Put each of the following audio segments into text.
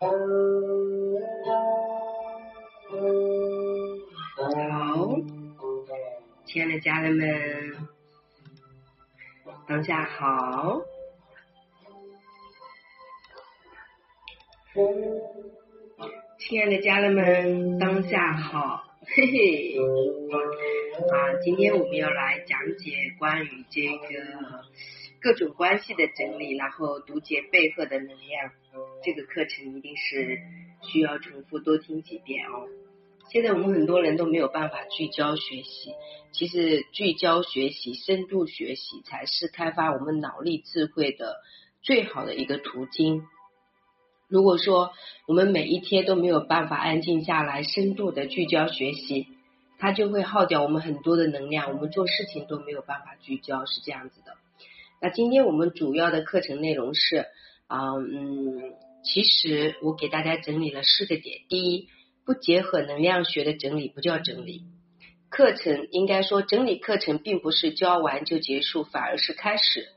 好，亲爱的家人们，当下好。亲爱的家人们，当下好，嘿嘿。啊，今天我们要来讲解关于这个各种关系的整理，然后读解背后的能量。这个课程一定是需要重复多听几遍哦。现在我们很多人都没有办法聚焦学习，其实聚焦学习、深度学习才是开发我们脑力智慧的最好的一个途径。如果说我们每一天都没有办法安静下来，深度的聚焦学习，它就会耗掉我们很多的能量，我们做事情都没有办法聚焦，是这样子的。那今天我们主要的课程内容是啊嗯，其实我给大家整理了四个点。第一，不结合能量学的整理不叫整理。课程应该说整理课程并不是教完就结束，反而是开始。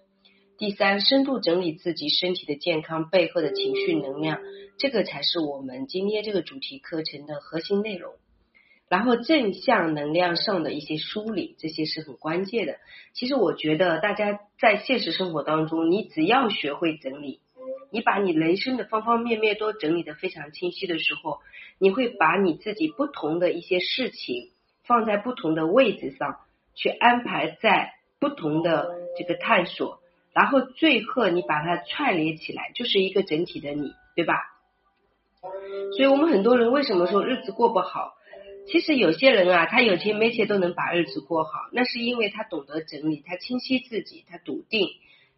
第三，深度整理自己身体的健康背后的情绪能量，这个才是我们今天这个主题课程的核心内容。然后正向能量上的一些梳理，这些是很关键的。其实我觉得大家在现实生活当中，你只要学会整理，你把你人生的方方面面都整理的非常清晰的时候，你会把你自己不同的一些事情放在不同的位置上去安排，在不同的这个探索。然后最后你把它串联起来，就是一个整体的你，对吧？所以我们很多人为什么说日子过不好？其实有些人啊，他有钱没钱都能把日子过好，那是因为他懂得整理，他清晰自己，他笃定。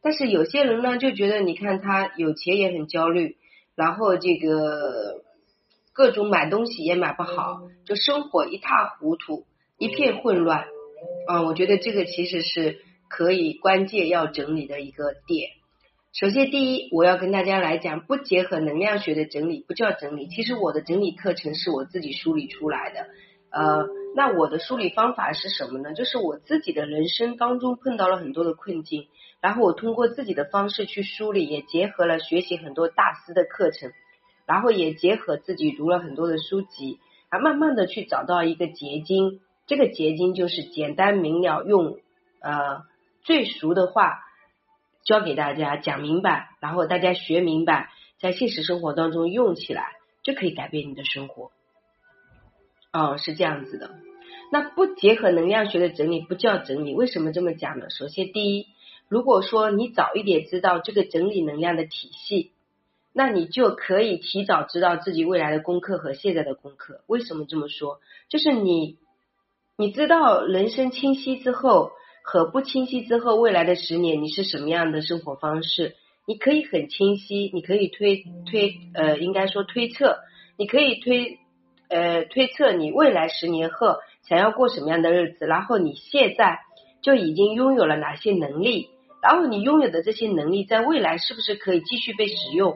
但是有些人呢，就觉得你看他有钱也很焦虑，然后这个各种买东西也买不好，就生活一塌糊涂，一片混乱。啊，我觉得这个其实是。可以关键要整理的一个点。首先，第一，我要跟大家来讲，不结合能量学的整理不叫整理。其实我的整理课程是我自己梳理出来的。呃，那我的梳理方法是什么呢？就是我自己的人生当中碰到了很多的困境，然后我通过自己的方式去梳理，也结合了学习很多大师的课程，然后也结合自己读了很多的书籍，啊，慢慢的去找到一个结晶。这个结晶就是简单明了，用呃。最熟的话教给大家讲明白，然后大家学明白，在现实生活当中用起来就可以改变你的生活。哦，是这样子的。那不结合能量学的整理不叫整理，为什么这么讲呢？首先，第一，如果说你早一点知道这个整理能量的体系，那你就可以提早知道自己未来的功课和现在的功课。为什么这么说？就是你你知道人生清晰之后。和不清晰之后，未来的十年你是什么样的生活方式？你可以很清晰，你可以推推呃，应该说推测，你可以推呃推测你未来十年后想要过什么样的日子，然后你现在就已经拥有了哪些能力，然后你拥有的这些能力在未来是不是可以继续被使用？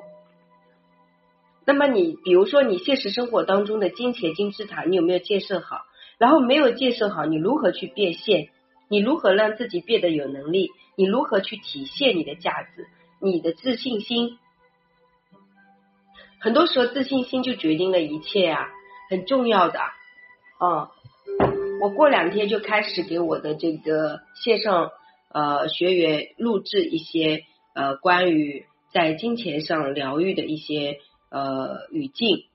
那么你比如说你现实生活当中的金钱金字塔，你有没有建设好？然后没有建设好，你如何去变现？你如何让自己变得有能力？你如何去体现你的价值？你的自信心，很多时候自信心就决定了一切啊，很重要的。哦，我过两天就开始给我的这个线上呃学员录制一些呃关于在金钱上疗愈的一些呃语境，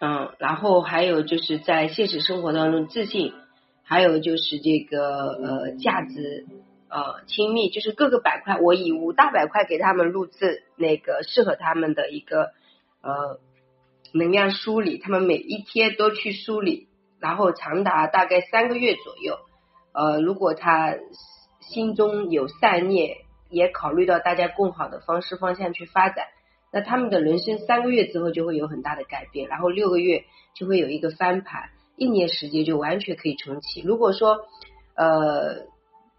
嗯，然后还有就是在现实生活当中自信。还有就是这个呃价值呃亲密，就是各个板块，我以五大板块给他们录制那个适合他们的一个呃能量梳理，他们每一天都去梳理，然后长达大概三个月左右。呃，如果他心中有善念，也考虑到大家更好的方式方向去发展，那他们的人生三个月之后就会有很大的改变，然后六个月就会有一个翻盘。一年时间就完全可以重启。如果说呃，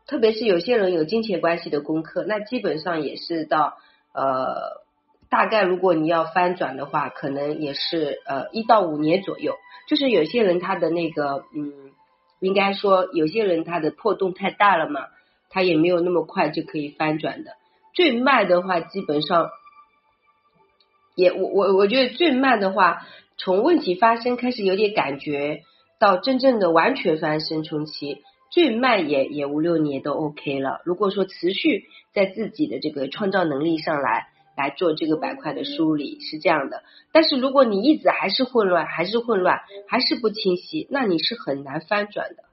特别是有些人有金钱关系的功课，那基本上也是到呃，大概如果你要翻转的话，可能也是呃一到五年左右。就是有些人他的那个嗯，应该说有些人他的破洞太大了嘛，他也没有那么快就可以翻转的。最慢的话，基本上也我我我觉得最慢的话，从问题发生开始有点感觉，到真正的完全发生冲期，最慢也也五六年都 OK 了。如果说持续在自己的这个创造能力上来来做这个板块的梳理是这样的，但是如果你一直还是混乱，还是混乱，还是不清晰，那你是很难翻转的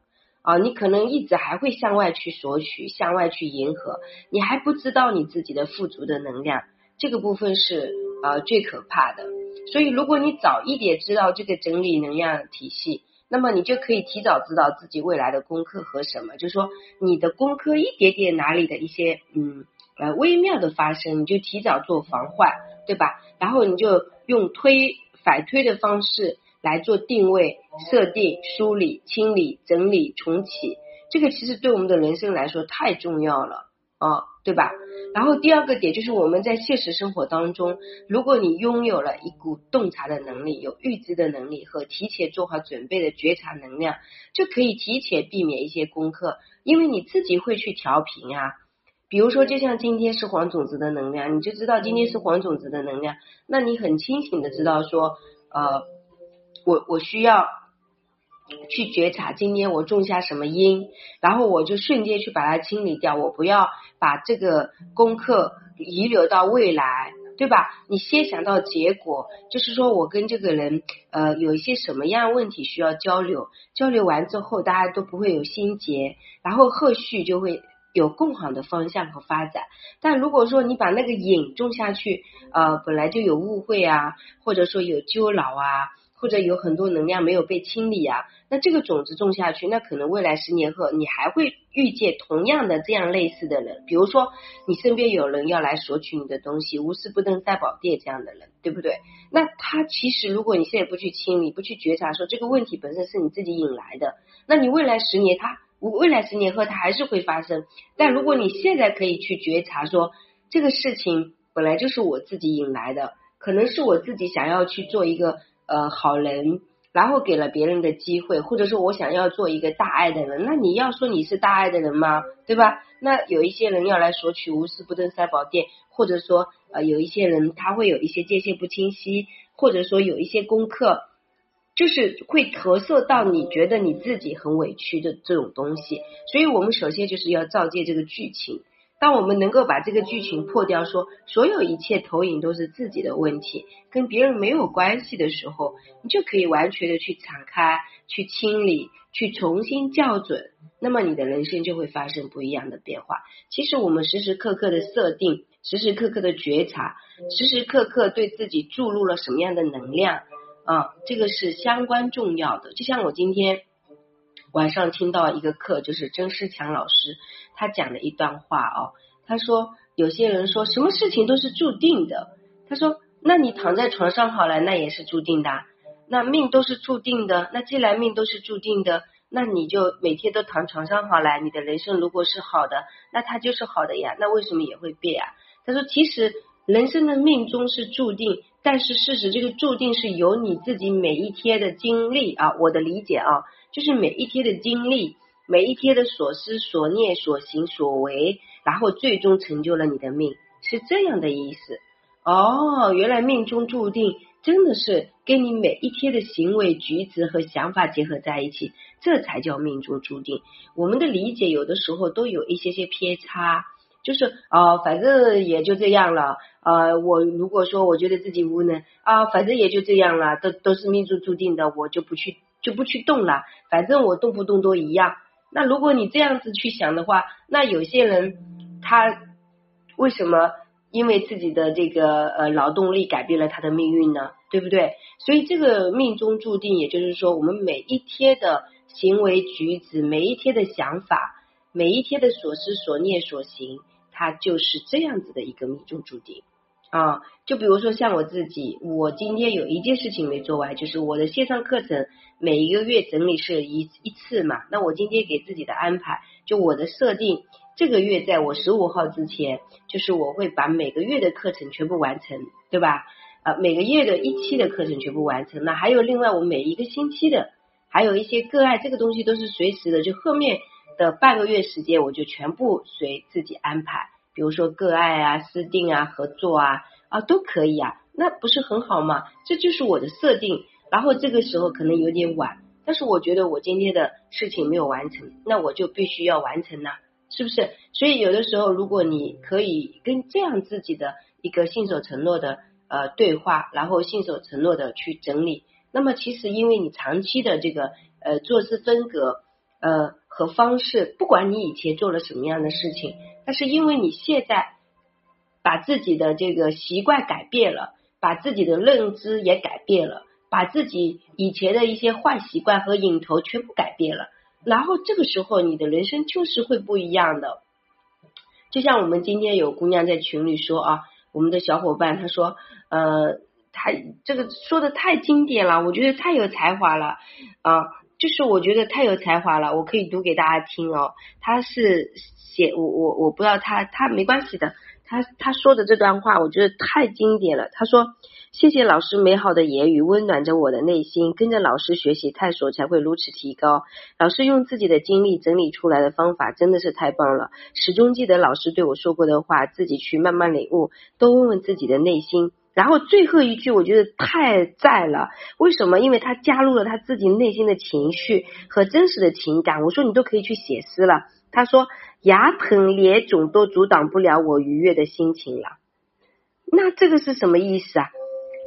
啊！你可能一直还会向外去索取，向外去迎合，你还不知道你自己的富足的能量，这个部分是呃最可怕的。所以，如果你早一点知道这个整理能量体系，那么你就可以提早知道自己未来的功课和什么，就是说你的功课一点点哪里的一些嗯呃微妙的发生，你就提早做防患，对吧？然后你就用推反推的方式来做定位、设定、梳理、清理、整理、重启，这个其实对我们的人生来说太重要了啊，对吧？然后第二个点就是我们在现实生活当中，如果你拥有了一股洞察的能力、有预知的能力和提前做好准备的觉察能量，就可以提前避免一些功课，因为你自己会去调频啊。比如说，就像今天是黄种子的能量，你就知道今天是黄种子的能量，那你很清醒的知道说，呃，我我需要。去觉察今天我种下什么因，然后我就瞬间去把它清理掉。我不要把这个功课遗留到未来，对吧？你先想到结果，就是说我跟这个人呃有一些什么样问题需要交流，交流完之后大家都不会有心结，然后后续就会有更好的方向和发展。但如果说你把那个因种下去，呃，本来就有误会啊，或者说有纠扰啊。或者有很多能量没有被清理啊，那这个种子种下去，那可能未来十年后你还会遇见同样的这样类似的人，比如说你身边有人要来索取你的东西，无事不登三宝殿这样的人，对不对？那他其实如果你现在不去清理、不去觉察，说这个问题本身是你自己引来的，那你未来十年他未来十年后他还是会发生。但如果你现在可以去觉察，说这个事情本来就是我自己引来的，可能是我自己想要去做一个。呃，好人，然后给了别人的机会，或者说我想要做一个大爱的人，那你要说你是大爱的人吗？对吧？那有一些人要来索取无事不登三宝殿，或者说呃有一些人他会有一些界限不清晰，或者说有一些功课，就是会投射到你觉得你自己很委屈的这种东西，所以我们首先就是要照见这个剧情。当我们能够把这个剧情破掉，说所有一切投影都是自己的问题，跟别人没有关系的时候，你就可以完全的去敞开、去清理、去重新校准，那么你的人生就会发生不一样的变化。其实我们时时刻刻的设定，时时刻刻的觉察，时时刻刻对自己注入了什么样的能量啊，这个是相关重要的。就像我今天。晚上听到一个课，就是曾仕强老师他讲了一段话哦，他说有些人说什么事情都是注定的，他说那你躺在床上好了，那也是注定的，那命都是注定的，那既然命都是注定的，那你就每天都躺床上好了，你的人生如果是好的，那它就是好的呀，那为什么也会变啊？他说其实人生的命中是注定，但是事实这个注定是由你自己每一天的经历啊，我的理解啊。就是每一天的经历，每一天的所思所念所行所为，然后最终成就了你的命，是这样的意思。哦，原来命中注定真的是跟你每一天的行为举止和想法结合在一起，这才叫命中注定。我们的理解有的时候都有一些些偏差，就是啊，反正也就这样了。呃，我如果说我觉得自己无能啊，反正也就这样了，都都是命中注定的，我就不去。就不去动了，反正我动不动都一样。那如果你这样子去想的话，那有些人他为什么因为自己的这个呃劳动力改变了他的命运呢？对不对？所以这个命中注定，也就是说，我们每一天的行为举止，每一天的想法，每一天的所思所念所行，它就是这样子的一个命中注定。啊，就比如说像我自己，我今天有一件事情没做完，就是我的线上课程每一个月整理是一一次嘛。那我今天给自己的安排，就我的设定，这个月在我十五号之前，就是我会把每个月的课程全部完成，对吧？啊，每个月的一期的课程全部完成。那还有另外我每一个星期的，还有一些个案，这个东西都是随时的，就后面的半个月时间，我就全部随自己安排。比如说个案啊、私定啊、合作啊，啊，都可以啊，那不是很好吗？这就是我的设定。然后这个时候可能有点晚，但是我觉得我今天的事情没有完成，那我就必须要完成呐，是不是？所以有的时候，如果你可以跟这样自己的一个信守承诺的呃对话，然后信守承诺的去整理，那么其实因为你长期的这个呃做事风格呃和方式，不管你以前做了什么样的事情，但是因为你现在把自己的这个习惯改变了，把自己的认知也改变了。把自己以前的一些坏习惯和瘾头全部改变了，然后这个时候你的人生就是会不一样的。就像我们今天有姑娘在群里说啊，我们的小伙伴他说，呃，他这个说的太经典了，我觉得太有才华了啊，就是我觉得太有才华了，我可以读给大家听哦。他是写我我我不知道他他没关系的，他他说的这段话我觉得太经典了。他说。谢谢老师美好的言语，温暖着我的内心。跟着老师学习探索，才会如此提高。老师用自己的经历整理出来的方法，真的是太棒了。始终记得老师对我说过的话，自己去慢慢领悟。多问问自己的内心。然后最后一句，我觉得太在了。为什么？因为他加入了他自己内心的情绪和真实的情感。我说你都可以去写诗了。他说牙疼脸肿都阻挡不了我愉悦的心情了。那这个是什么意思啊？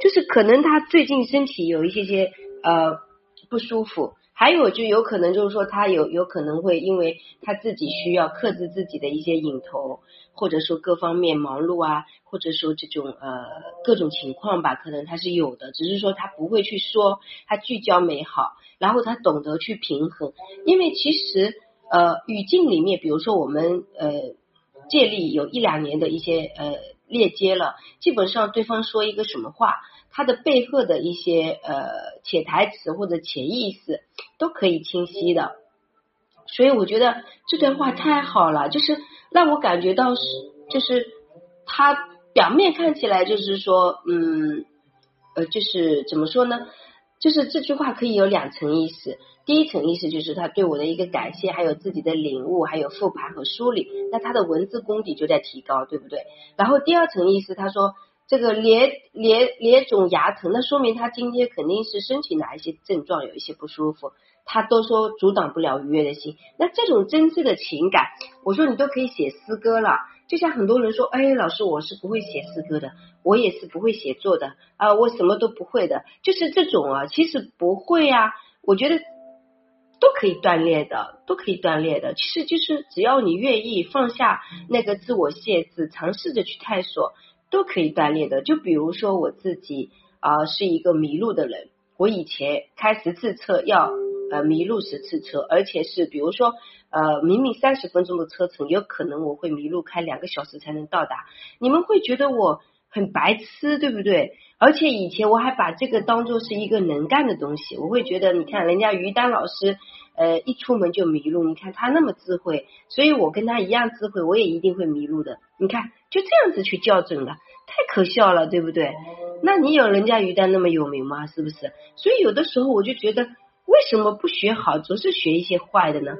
就是可能他最近身体有一些些呃不舒服，还有就有可能就是说他有有可能会因为他自己需要克制自己的一些瘾头，或者说各方面忙碌啊，或者说这种呃各种情况吧，可能他是有的，只是说他不会去说，他聚焦美好，然后他懂得去平衡，因为其实呃语境里面，比如说我们呃借力有一两年的一些呃。链接了，基本上对方说一个什么话，他的背后的一些呃潜台词或者潜意识都可以清晰的，所以我觉得这段话太好了，就是让我感觉到是，就是他表面看起来就是说，嗯，呃，就是怎么说呢？就是这句话可以有两层意思。第一层意思就是他对我的一个感谢，还有自己的领悟，还有复盘和梳理，那他的文字功底就在提高，对不对？然后第二层意思，他说这个脸脸脸肿牙疼，那说明他今天肯定是身体哪一些症状有一些不舒服，他都说阻挡不了愉悦的心。那这种真挚的情感，我说你都可以写诗歌了。就像很多人说，哎，老师我是不会写诗歌的，我也是不会写作的啊，我什么都不会的，就是这种啊，其实不会啊，我觉得。都可以锻炼的，都可以锻炼的。其实就是只要你愿意放下那个自我限制，尝试着去探索，都可以锻炼的。就比如说我自己啊，是一个迷路的人，我以前开十次车要呃迷路十次车，而且是比如说呃明明三十分钟的车程，有可能我会迷路开两个小时才能到达。你们会觉得我很白痴，对不对？而且以前我还把这个当做是一个能干的东西，我会觉得，你看人家于丹老师，呃，一出门就迷路，你看他那么智慧，所以我跟他一样智慧，我也一定会迷路的。你看就这样子去校准了，太可笑了，对不对？那你有人家于丹那么有名吗？是不是？所以有的时候我就觉得，为什么不学好，总是学一些坏的呢？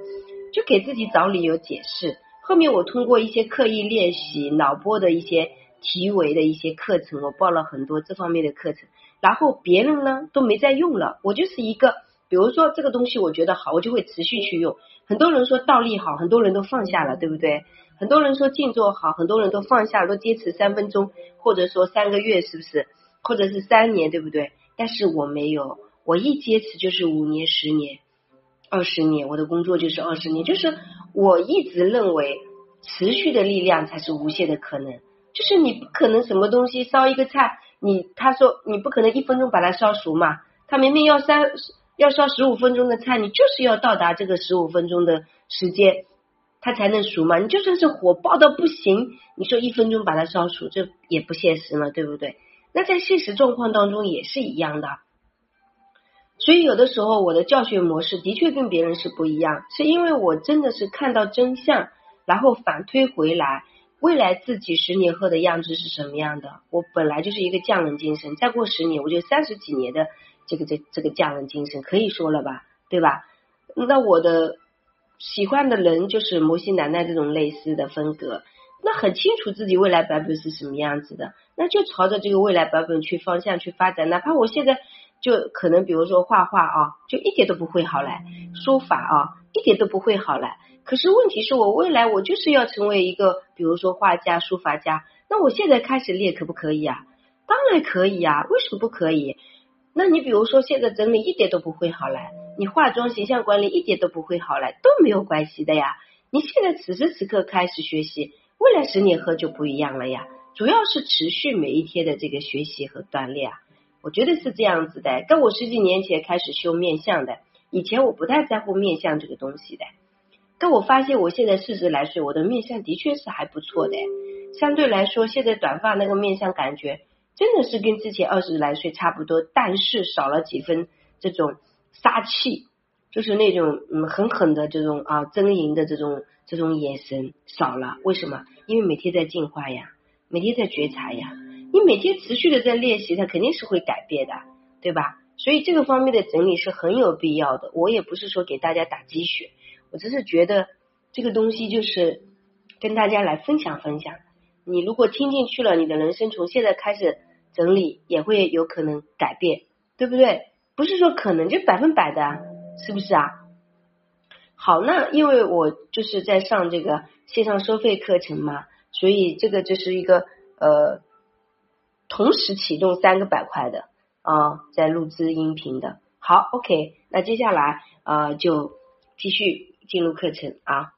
就给自己找理由解释。后面我通过一些刻意练习脑波的一些。题为的一些课程，我报了很多这方面的课程，然后别人呢都没在用了，我就是一个，比如说这个东西我觉得好，我就会持续去用。很多人说倒立好，很多人都放下了，对不对？很多人说静坐好，很多人都放下了，都坚持三分钟，或者说三个月，是不是？或者是三年，对不对？但是我没有，我一坚持就是五年、十年、二十年，我的工作就是二十年，就是我一直认为持续的力量才是无限的可能。就是你不可能什么东西烧一个菜，你他说你不可能一分钟把它烧熟嘛？他明明要三要烧十五分钟的菜，你就是要到达这个十五分钟的时间，它才能熟嘛？你就算是火爆到不行，你说一分钟把它烧熟，这也不现实嘛，对不对？那在现实状况当中也是一样的。所以有的时候我的教学模式的确跟别人是不一样，是因为我真的是看到真相，然后反推回来。未来自己十年后的样子是什么样的？我本来就是一个匠人精神，再过十年我就三十几年的这个这这个匠人精神可以说了吧，对吧？那我的喜欢的人就是摩西奶奶这种类似的风格，那很清楚自己未来版本是什么样子的，那就朝着这个未来版本去方向去发展。哪怕我现在就可能比如说画画啊，就一点都不会好来，书法啊一点都不会好来。可是问题是我未来我就是要成为一个比如说画家、书法家，那我现在开始练可不可以啊？当然可以啊，为什么不可以？那你比如说现在整理一点都不会好来，你化妆、形象管理一点都不会好来，都没有关系的呀。你现在此时此刻开始学习，未来十年后就不一样了呀。主要是持续每一天的这个学习和锻炼啊，我觉得是这样子的。跟我十几年前开始修面相的，以前我不太在乎面相这个东西的，但我发现我现在四十来岁，我的面相的确是还不错的。相对来说，现在短发那个面相感觉。真的是跟之前二十来岁差不多，但是少了几分这种杀气，就是那种嗯狠狠的这种啊狰狞的这种这种眼神少了。为什么？因为每天在进化呀，每天在觉察呀，你每天持续的在练习，它肯定是会改变的，对吧？所以这个方面的整理是很有必要的。我也不是说给大家打鸡血，我只是觉得这个东西就是跟大家来分享分享。你如果听进去了，你的人生从现在开始。整理也会有可能改变，对不对？不是说可能就百分百的，是不是啊？好，那因为我就是在上这个线上收费课程嘛，所以这个就是一个呃同时启动三个板块的啊，在录制音频的。好，OK，那接下来啊就继续进入课程啊。